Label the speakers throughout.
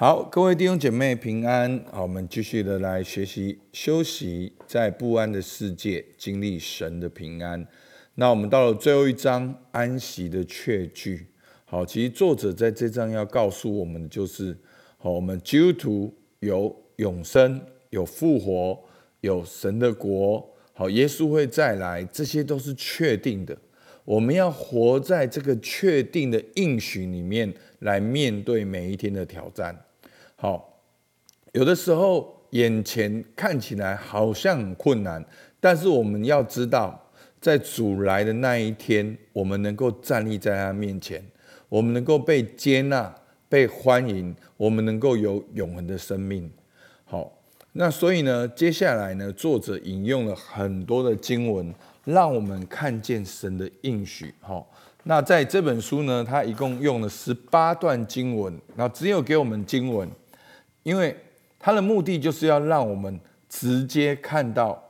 Speaker 1: 好，各位弟兄姐妹平安。好，我们继续的来学习休息，在不安的世界经历神的平安。那我们到了最后一章安息的确据。好，其实作者在这章要告诉我们的就是：好，我们基督徒有永生、有复活、有神的国。好，耶稣会再来，这些都是确定的。我们要活在这个确定的应许里面，来面对每一天的挑战。好，有的时候眼前看起来好像很困难，但是我们要知道，在主来的那一天，我们能够站立在他面前，我们能够被接纳、被欢迎，我们能够有永恒的生命。好，那所以呢，接下来呢，作者引用了很多的经文，让我们看见神的应许。好。那在这本书呢，他一共用了十八段经文，那只有给我们经文。因为他的目的就是要让我们直接看到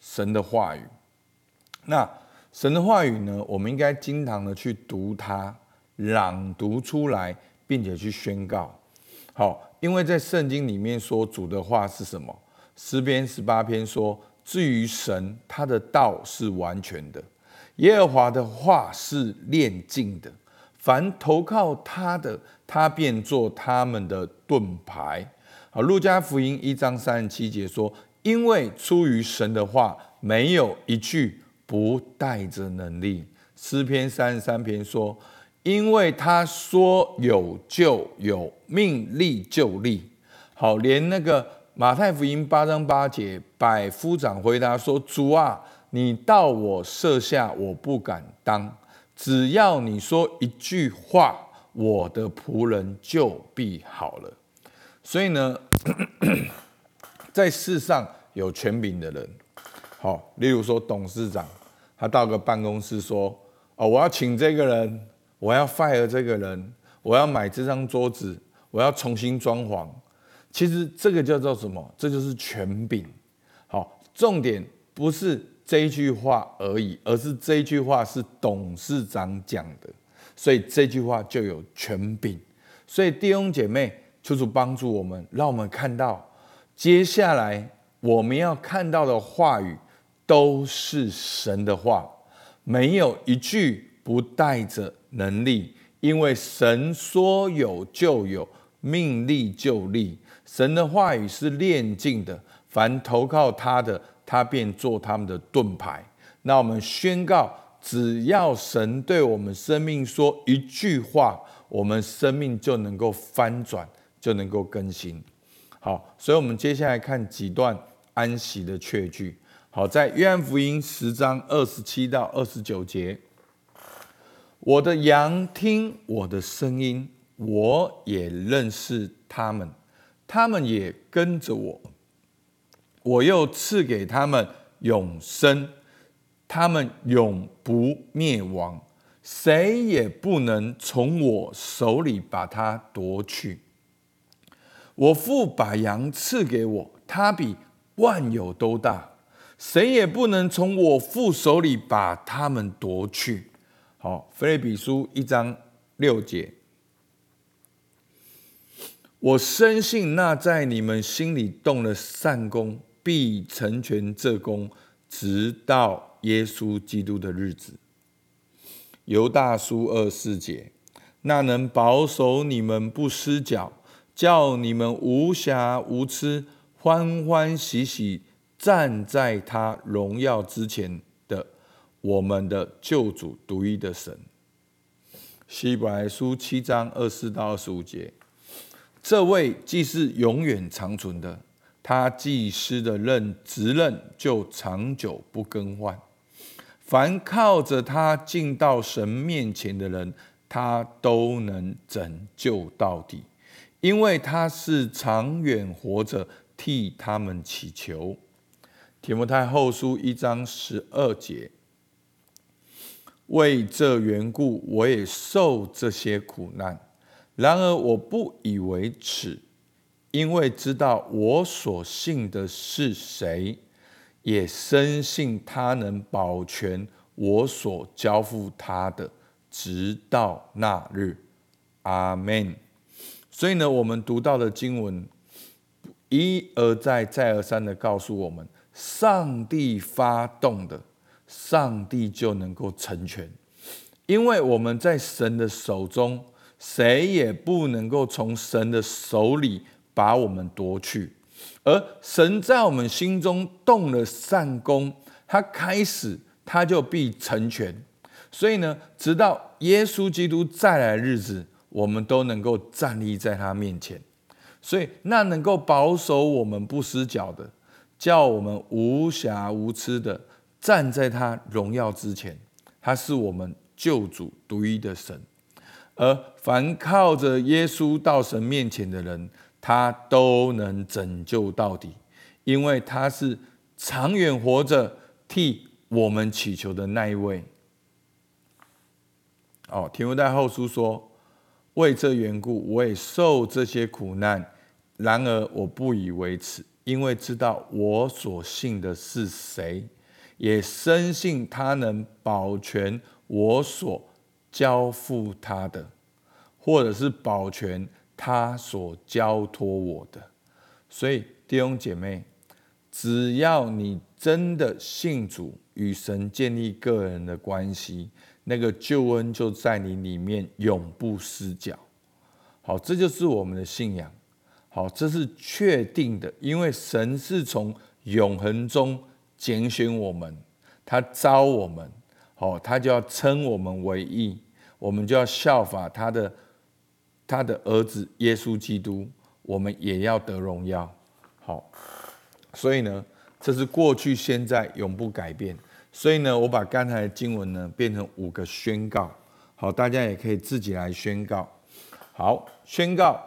Speaker 1: 神的话语。那神的话语呢，我们应该经常的去读它，朗读出来，并且去宣告。好，因为在圣经里面说主的话是什么？诗篇十八篇说：“至于神，他的道是完全的，耶和华的话是炼净的。凡投靠他的，他便做他们的盾牌。”好，路加福音一章三十七节说：“因为出于神的话，没有一句不带着能力。”诗篇三十三篇说：“因为他说有就有，命立就立。”好，连那个马太福音八章八节，百夫长回答说：“主啊，你到我舍下，我不敢当。只要你说一句话，我的仆人就必好了。”所以呢，在世上有权柄的人，好，例如说董事长，他到个办公室说：“哦，我要请这个人，我要 fire 这个人，我要买这张桌子，我要重新装潢。”其实这个叫做什么？这就是权柄。好，重点不是这一句话而已，而是这一句话是董事长讲的，所以这句话就有权柄。所以弟兄姐妹。求主帮助我们，让我们看到接下来我们要看到的话语都是神的话，没有一句不带着能力，因为神说有就有，命立就立。神的话语是炼净的，凡投靠他的，他便做他们的盾牌。那我们宣告，只要神对我们生命说一句话，我们生命就能够翻转。就能够更新。好，所以我们接下来看几段安息的确句。好，在约翰福音十章二十七到二十九节，我的羊听我的声音，我也认识他们，他们也跟着我。我又赐给他们永生，他们永不灭亡，谁也不能从我手里把它夺去。我父把羊赐给我，他比万有都大，谁也不能从我父手里把他们夺去。好，菲利比书一章六节，我深信那在你们心里动了善功，必成全这功，直到耶稣基督的日子。犹大书二四节，那能保守你们不失脚。叫你们无暇无疵，欢欢喜喜站在他荣耀之前的我们的救主独一的神。希伯来书七章二十四到二十五节，这位既是永远长存的，他祭司的任职任就长久不更换。凡靠着他进到神面前的人，他都能拯救到底。因为他是长远活着，替他们祈求。提摩太后书一章十二节，为这缘故，我也受这些苦难。然而我不以为耻，因为知道我所信的是谁，也深信他能保全我所交付他的，直到那日。阿门。所以呢，我们读到的经文一而再、再而三的告诉我们，上帝发动的，上帝就能够成全，因为我们在神的手中，谁也不能够从神的手里把我们夺去。而神在我们心中动了善功，他开始他就必成全。所以呢，直到耶稣基督再来日子，我们都能够站立在他面前。所以那能够保守我们不失脚的，叫我们无瑕无疵的站在他荣耀之前，他是我们救主独一的神。而凡靠着耶稣到神面前的人，他都能拯救到底，因为他是长远活着替我们祈求的那一位。哦，提摩太后书说：“为这缘故，我也受这些苦难。然而我不以为耻，因为知道我所信的是谁，也深信他能保全我所交付他的，或者是保全。”他所交托我的，所以弟兄姐妹，只要你真的信主，与神建立个人的关系，那个救恩就在你里面永不失脚。好，这就是我们的信仰。好，这是确定的，因为神是从永恒中拣选我们，他招我们，好，他就要称我们为义，我们就要效法他的。他的儿子耶稣基督，我们也要得荣耀。好，所以呢，这是过去、现在永不改变。所以呢，我把刚才的经文呢变成五个宣告。好，大家也可以自己来宣告。好，宣告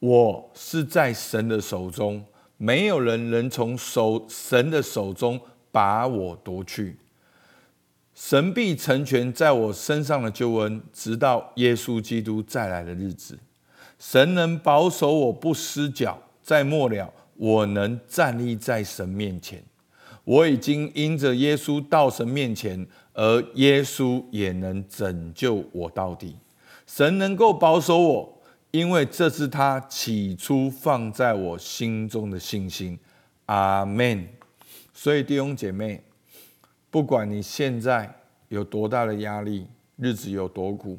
Speaker 1: 我是在神的手中，没有人能从手神的手中把我夺去。神必成全在我身上的救恩，直到耶稣基督再来的日子。神能保守我不失脚，在末了，我能站立在神面前。我已经因着耶稣到神面前，而耶稣也能拯救我到底。神能够保守我，因为这是他起初放在我心中的信心。阿门。所以弟兄姐妹。不管你现在有多大的压力，日子有多苦，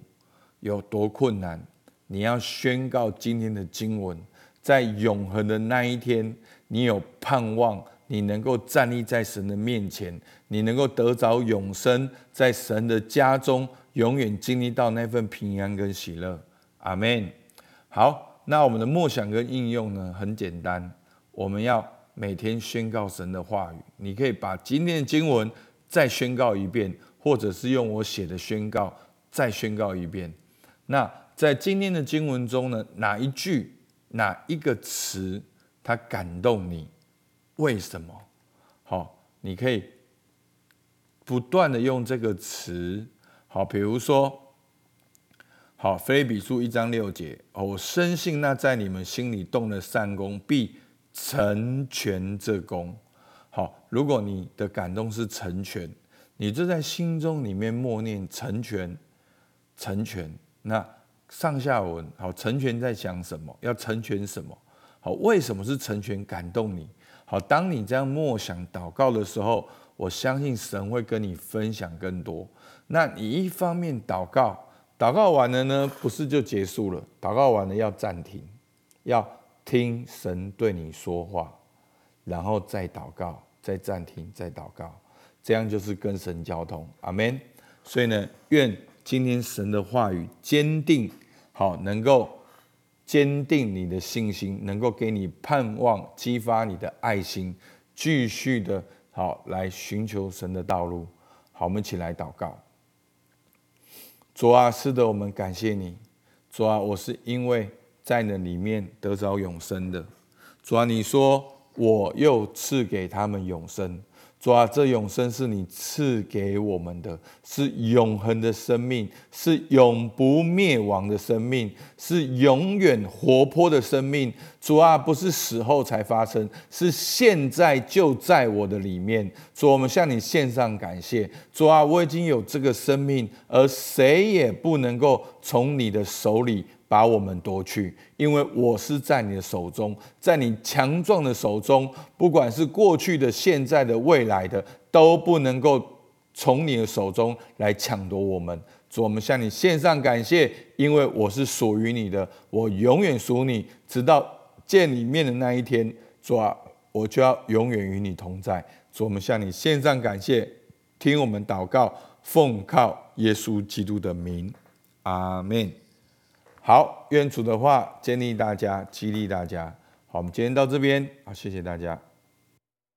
Speaker 1: 有多困难，你要宣告今天的经文，在永恒的那一天，你有盼望，你能够站立在神的面前，你能够得着永生，在神的家中永远经历到那份平安跟喜乐。阿门。好，那我们的默想跟应用呢，很简单，我们要每天宣告神的话语。你可以把今天的经文。再宣告一遍，或者是用我写的宣告再宣告一遍。那在今天的经文中呢，哪一句、哪一个词，它感动你？为什么？好，你可以不断的用这个词。好，比如说，好，非比书一章六节，哦我深信那在你们心里动的善功，必成全这功。好，如果你的感动是成全，你就在心中里面默念成全，成全。那上下文好，成全在讲什么？要成全什么？好，为什么是成全感动你？好，当你这样默想祷告的时候，我相信神会跟你分享更多。那你一方面祷告，祷告完了呢，不是就结束了？祷告完了要暂停，要听神对你说话。然后再祷告，再暂停，再祷告，这样就是跟神交通。阿门。所以呢，愿今天神的话语坚定，好，能够坚定你的信心，能够给你盼望，激发你的爱心，继续的好来寻求神的道路。好，我们一起来祷告。主啊，是的，我们感谢你。主啊，我是因为在那里面得着永生的。主啊，你说。我又赐给他们永生，主啊，这永生是你赐给我们的，是永恒的生命，是永不灭亡的生命，是永远活泼的生命。主啊，不是死后才发生，是现在就在我的里面。主，我们向你献上感谢。主啊，我已经有这个生命，而谁也不能够从你的手里把我们夺去，因为我是在你的手中，在你强壮的手中，不管是过去的、现在的、未来的，都不能够从你的手中来抢夺我们。主，我们向你献上感谢，因为我是属于你的，我永远属你，直到见你面的那一天。主啊，我就要永远与你同在。主，我们向你献上感谢，听我们祷告，奉靠耶稣基督的名，阿门。好，愿主的话建立大家，激励大家。好，我们今天到这边，好，谢谢大家。